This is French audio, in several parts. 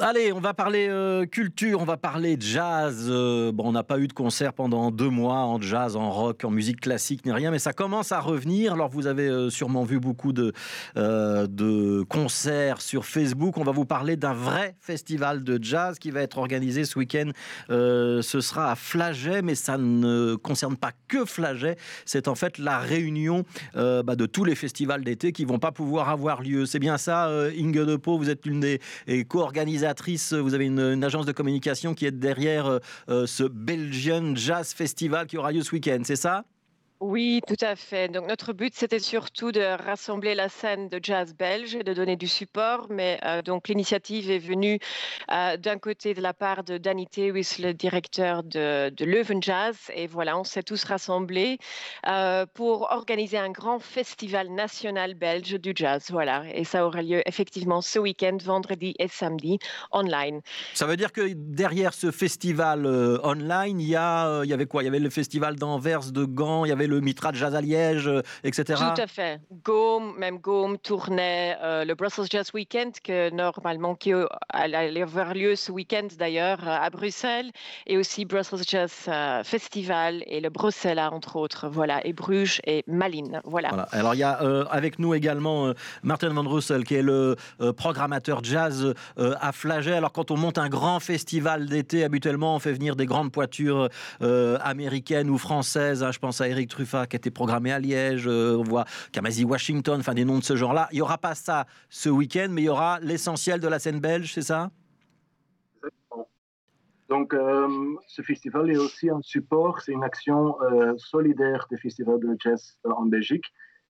allez, on va parler euh, culture, on va parler jazz. Euh, bon, on n'a pas eu de concert pendant deux mois en jazz, en rock, en musique classique, ni rien, mais ça commence à revenir. Alors, vous avez euh, sûrement vu beaucoup de, concerts sur Facebook. On va vous parler d'un vrai festival de jazz qui va être organisé ce week-end. ce sera à Flaget, mais ça ne concerne pas que Flaget. C'est en fait la réunion bah, de tous les festivals d'été qui vont pas pouvoir avoir lieu. C'est bien ça, Inge Depo, vous êtes l'une des organisatrice, vous avez une, agence de communication qui est derrière euh, euh, ce Belgian Jazz Festival qui aura lieu ce week-end, c'est ça? Oui, tout à fait. Donc notre but, c'était surtout de rassembler la scène de jazz belge et de donner du support. Mais euh, donc l'initiative est venue euh, d'un côté de la part de Danny Tewis, le directeur de, Leuven Jazz. Et voilà, on s'est tous rassemblés euh, pour organiser un grand festival national belge du jazz. Voilà, et ça aura lieu effectivement ce week-end, vendredi et samedi, online. Ça veut dire que derrière ce festival online, il y, il y avait quoi? Il y avait le festival d'Anvers, de Gand, le Mitra de Jazz à Liège, euh, etc. Tout à fait. Gaume, même Gaume tournait euh, le Brussels Jazz Weekend, que normalement qui allait avoir lieu ce week-end d'ailleurs euh, à Bruxelles, et aussi Brussels Jazz Festival et le Bruxelles entre autres. Voilà, et Bruges et Malines. Voilà. Alors il y a avec nous également Martin Van Russel, qui est le programmateur jazz à Flaget. Alors quand on monte un grand festival d'été, habituellement on fait venir des grandes poitures américaines ou françaises. Hein. je pense à Eric Truffat qui a été programmé à Liège, euh, on voit Kamasi Washington, enfin des noms de ce genre-là. Il n'y aura pas ça ce week-end, mais il y aura l'essentiel de la scène belge, c'est ça? Exactement. Donc, euh, ce festival est aussi un support, c'est une action euh, solidaire des festivals de jazz en Belgique.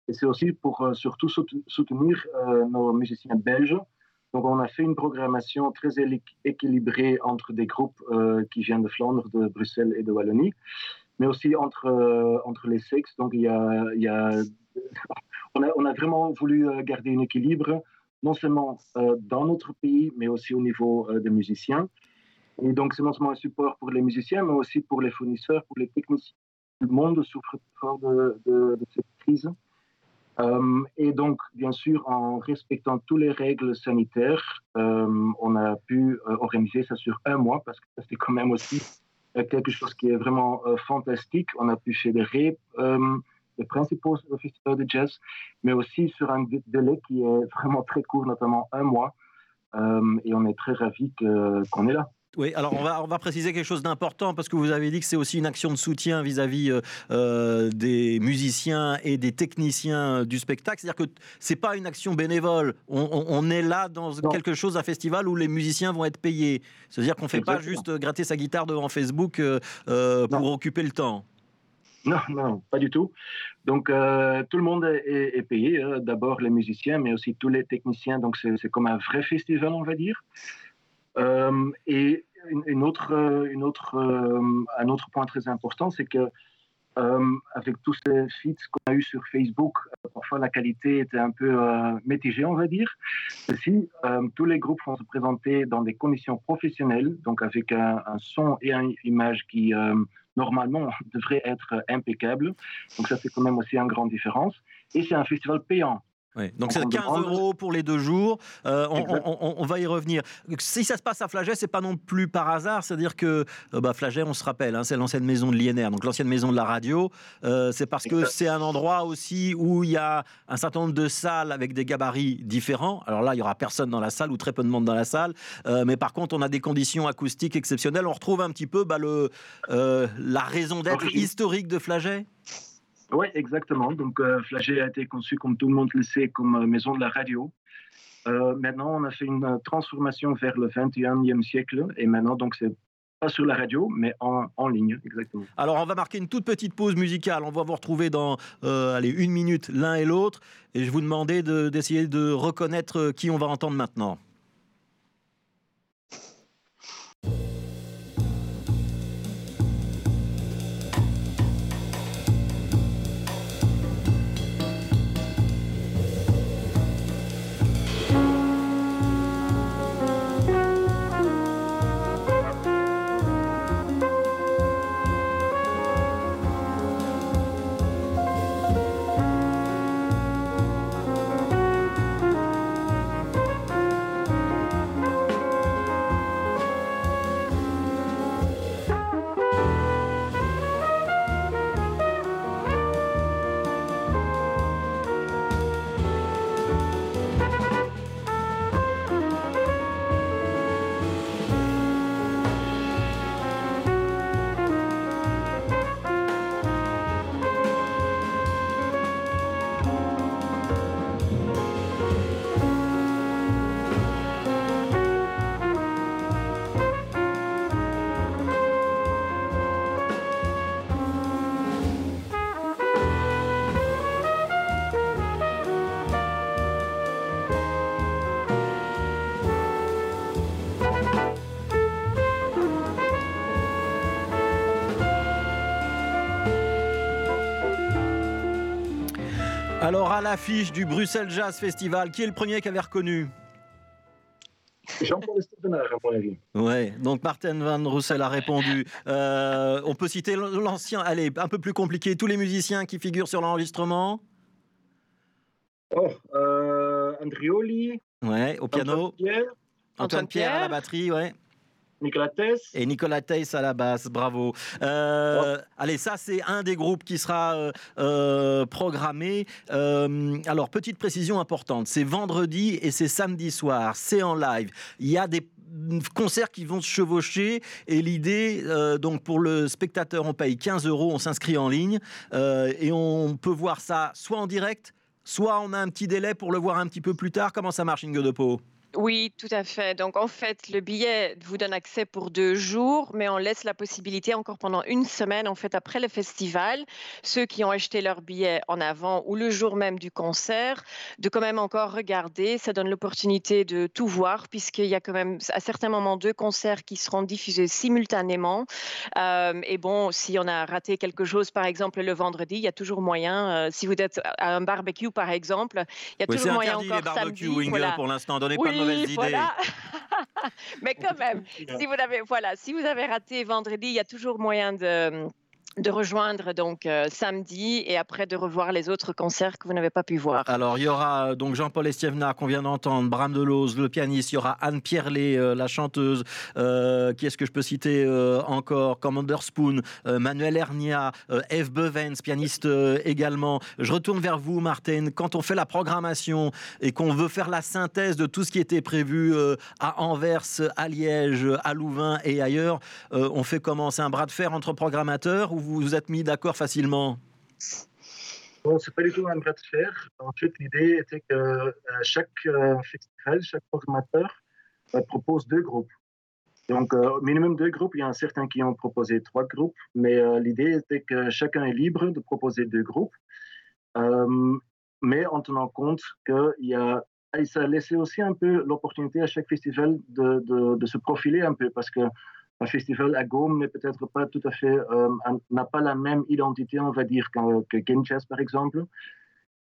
Et c'est aussi pour surtout soutenir nos musiciens belges. Donc, on a fait une programmation très équilibrée entre des groupes qui viennent de Flandre, de Bruxelles et de Wallonie mais aussi entre, euh, entre les sexes. Donc, il y a, il y a on, a, on, a, vraiment voulu euh, garder un équilibre, non seulement euh, dans notre pays, mais aussi au niveau des musiciens. Et donc, c'est non seulement un support pour les musiciens, mais aussi pour les fournisseurs, pour les techniciens. Le monde souffre fort de, de, cette crise. et donc, bien sûr, en respectant toutes les règles sanitaires, on a pu organiser ça sur un mois parce que c'était quand même aussi quelque chose qui est vraiment euh, fantastique. On a pu fédérer euh, les principaux festivals de jazz, mais aussi sur un délai qui est vraiment très court, notamment un mois. Euh, et on est très ravis qu'on est là. Oui, alors on va, on va préciser quelque chose d'important parce que vous avez dit que c'est aussi une action de soutien vis-à-vis euh, euh, des musiciens et des techniciens du spectacle. C'est-à-dire que c'est pas une action bénévole. On, est là dans quelque chose, un festival où les musiciens vont être payés. C'est-à-dire qu'on ne fait pas juste gratter sa guitare devant Facebook euh, pour occuper le temps. Non, non, pas du tout. Donc, tout le monde est, payé. Hein. D'abord les musiciens, mais aussi tous les techniciens. Donc, c'est comme un vrai festival, on va dire. Euh, et une, autre, autre, euh, un autre point très important, c'est que euh, avec tous ces feeds qu'on a eu sur Facebook, parfois la qualité était un peu mitigée, on va dire. Si tous les groupes vont se présenter dans des conditions professionnelles, donc avec un, son et une image qui normalement devraient être impeccables. Donc ça, c'est quand même aussi une grande différence. Et c'est un festival payant donc c'est 15 euros pour les deux jours. Euh, on, va y revenir. Si ça se passe à Flaget, c'est pas non plus par hasard. C'est-à-dire que euh, bah, Flaget, on se rappelle, hein, c'est l'ancienne maison de l'INR, donc l'ancienne maison de la radio. Euh, c'est parce que c'est un endroit aussi où il y a un certain nombre de salles avec des gabarits différents. Alors là, il y aura personne dans la salle ou très peu de monde dans la salle. mais par contre, on a des conditions acoustiques exceptionnelles. On retrouve un petit peu bah, le, la raison d'être historique de Flaget. Oui, exactement. Donc, euh, a été conçu, comme tout le monde le sait, comme euh, maison de la radio. Euh, maintenant, on a fait une euh, transformation vers le 21e siècle. Et maintenant, donc, c'est pas sur la radio, mais en, en, ligne, exactement. Alors, on va marquer une toute petite pause musicale. On va vous retrouver dans allez, une minute l'un et l'autre. Et je vous demandais d'essayer de reconnaître qui on va entendre maintenant. Alors, à l'affiche du Bruxelles Jazz Festival, qui est le premier qui avait reconnu Jean-Paul Stevenaar, à mon avis. Ouais, donc Martin Van Roussel a répondu. Euh, on peut citer l'ancien, allez, un peu plus compliqué, tous les musiciens qui figurent sur l'enregistrement Oh, euh, Andrioli. Ouais, au piano. Antoine Pierre. Antoine Pierre à la batterie, ouais. Nicolas Tess. Et Nicolas Teiss à la basse, bravo. Euh, Allez, ça c'est un des groupes qui sera euh, euh, programmé. Euh, alors, petite précision importante, c'est vendredi et c'est samedi soir, c'est en live. Il y a des concerts qui vont se chevaucher et l'idée donc pour le spectateur on paye 15 euros on s'inscrit en ligne et on peut voir ça soit en direct soit on a un petit délai pour le voir un petit peu plus tard comment ça marche Inge de Pau Oui, tout à fait. Donc, en fait, le billet vous donne accès pour deux jours, mais on laisse la possibilité encore pendant une semaine, en fait, après le festival, ceux qui ont acheté leur billet en avant ou le jour même du concert, de quand même encore regarder. Ça donne l'opportunité de tout voir, puisqu'il y a quand même à certains moments deux concerts qui seront diffusés simultanément. Euh, et bon, si on a raté quelque chose, par exemple, le vendredi, il y a toujours moyen, euh, si vous êtes à un barbecue, par exemple, il y a Oui, toujours moyen interdit encore les barbecues, samedi. Inge, voilà. pour l'instant. Donnez pas de mauvaises idées. voilà. Mais quand même, si vous avez, voilà, si vous avez raté vendredi, il y a toujours moyen de de rejoindre donc euh, samedi et après de revoir les autres concerts que vous n'avez pas pu voir. Alors, il y aura euh, donc Jean-Paul Estievnard qu'on vient d'entendre, Bram Delose, le pianiste, il y aura Anne Pierlet, euh, la chanteuse, qui est-ce que je peux citer encore Commander Spoon, Manuel Hernia, Eve Bevens, pianiste également. Je retourne vers vous, Martin. Quand on fait la programmation et qu'on veut faire la synthèse de tout ce qui était prévu à Anvers, à Liège, à Louvain et ailleurs, on fait comment C'est un bras de fer entre programmateurs vous vous êtes mis d'accord facilement Bon, c'est pas du tout un bras de fer. En fait, l'idée était que euh, chaque euh, festival, chaque programmateur euh, propose deux groupes. Donc, au minimum deux groupes. Il y en a certains qui ont proposé trois groupes, mais l'idée était que chacun est libre de proposer deux groupes, mais en tenant compte qu'il y a et ça a laissé aussi un peu l'opportunité à chaque festival de, de se profiler un peu parce que un festival à Gaume n'est peut-être pas tout à fait, euh, n'a pas la même identité, on va dire, qu'un- que Game Jazz, par exemple.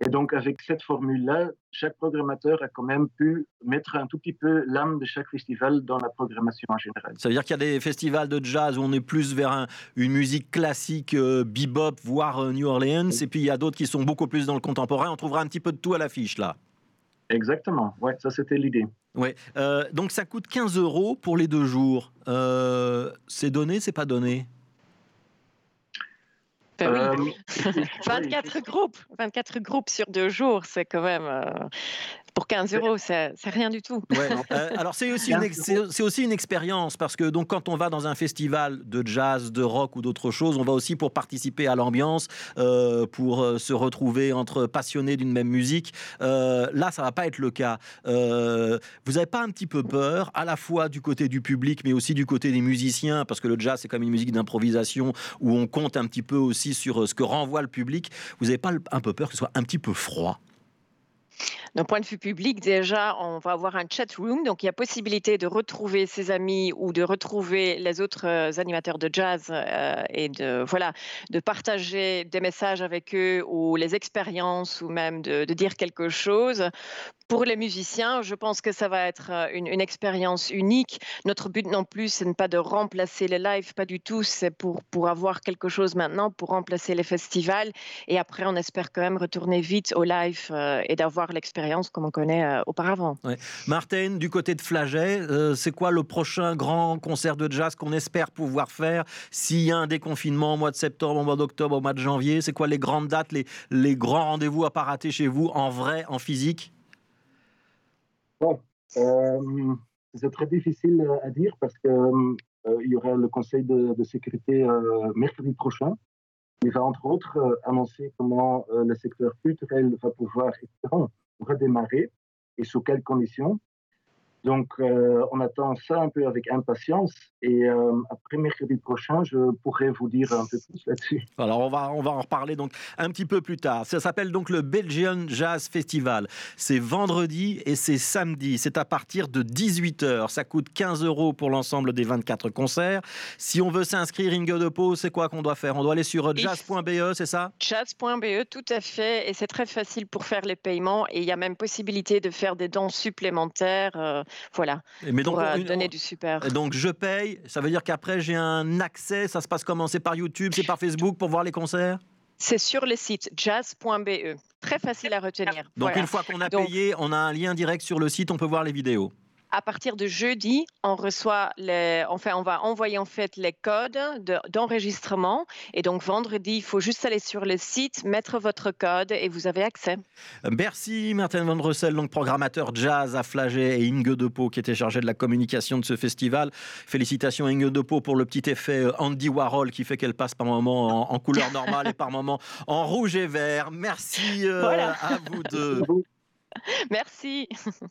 Et donc, avec cette formule-là, chaque programmateur a quand même pu mettre un tout petit peu l'âme de chaque festival dans la programmation en général. Ça veut dire qu'il y a des festivals de jazz où on est plus vers un- une musique classique, euh, bebop, voire euh, New Orleans, et puis il y a d'autres qui sont beaucoup plus dans le contemporain. On trouvera un petit peu de tout à l'affiche là. Exactement, ouais, ça c'était l'idée. Ouais. Euh, donc ça coûte 15 euros pour les deux jours. Euh, c'est donné, c'est pas donné? Ben oui. Euh, 24 groupes, 24 groupes sur deux jours, c'est quand même euh, pour 15 euros, c'est rien du tout. Ouais. Euh, alors c'est aussi, une aussi expérience parce que donc quand on va dans un festival de jazz, de rock ou d'autres choses, on va aussi pour participer à l'ambiance, euh, pour euh, se retrouver entre passionnés d'une même musique. Euh, là, ça va pas être le cas. Euh, vous n'avez pas un petit peu peur, à la fois du côté du public, mais aussi du côté des musiciens, parce que le jazz c'est comme une musique d'improvisation où on compte un petit peu aussi sur ce que renvoie le public. Vous n'avez pas un peu peur que ce soit un petit peu froid? D'un point de vue public, déjà, on va avoir un chat room, donc il y a possibilité de retrouver ses amis ou de retrouver les autres euh, animateurs de jazz euh, et de voilà de partager des messages avec eux ou les expériences ou même de, de dire quelque chose. Pour les musiciens, je pense que ça va être euh, une, expérience unique. Notre but non plus, ce n'est pas de remplacer les lives, pas du tout. C'est pour, avoir quelque chose maintenant, pour remplacer les festivals. Et après, on espère quand même retourner vite au live euh, et d'avoir l'expérience comme on connaît euh, auparavant. Martin, du côté de Flaget, c'est quoi le prochain grand concert de jazz qu'on espère pouvoir faire? S'il y a un déconfinement au mois de septembre, au mois d'octobre, au mois de janvier C'est quoi les grandes dates, les, les grands rendez-vous à pas rater chez vous, en vrai, en physique? Euh, c'est très difficile à dire parce que euh, y aura le Conseil de, sécurité euh, mercredi prochain. Il va entre autres annoncer comment le secteur culturel va pouvoir redémarrer et sous quelles conditions. Donc, euh, on attend ça un peu avec impatience. Et euh, après mercredi prochain, je pourrai vous dire un peu plus là-dessus. Alors, on va, on va en reparler donc un petit peu plus tard. Ça s'appelle donc le Belgian Jazz Festival. C'est vendredi et c'est samedi. C'est à partir de 18h. Ça coûte 15 euros pour l'ensemble des 24 concerts. Si on veut s'inscrire, Inge de Pau, c'est quoi qu'on doit faire? On doit aller sur jazz.be, c'est ça? Jazz.be, tout à fait. Et c'est très facile pour faire les paiements. Et il y a même possibilité de faire des dons supplémentaires. Euh, voilà. Mais donc, pour euh, donner du super. Donc je paye, ça veut dire qu'après j'ai un accès, ça se passe comment? C'est par YouTube, c'est par Facebook pour voir les concerts? C'est sur le site jazz.be. Très facile à retenir. Donc une fois qu'on a payé, on a un lien direct sur le site, on peut voir les vidéos à partir de jeudi, on reçoit les, enfin, on va envoyer en fait les codes d'enregistrement. et donc vendredi, il faut juste aller sur le site, mettre votre code et vous avez accès. Merci Martin Van Russel, donc programmateur jazz à Flagey et Inge Depo qui était chargé de la communication de ce festival. Félicitations Inge Depo pour le petit effet euh, Andy Warhol qui fait qu'elle passe par moments en, couleur normale et par moments en rouge et vert. Merci euh, à vous deux. Merci.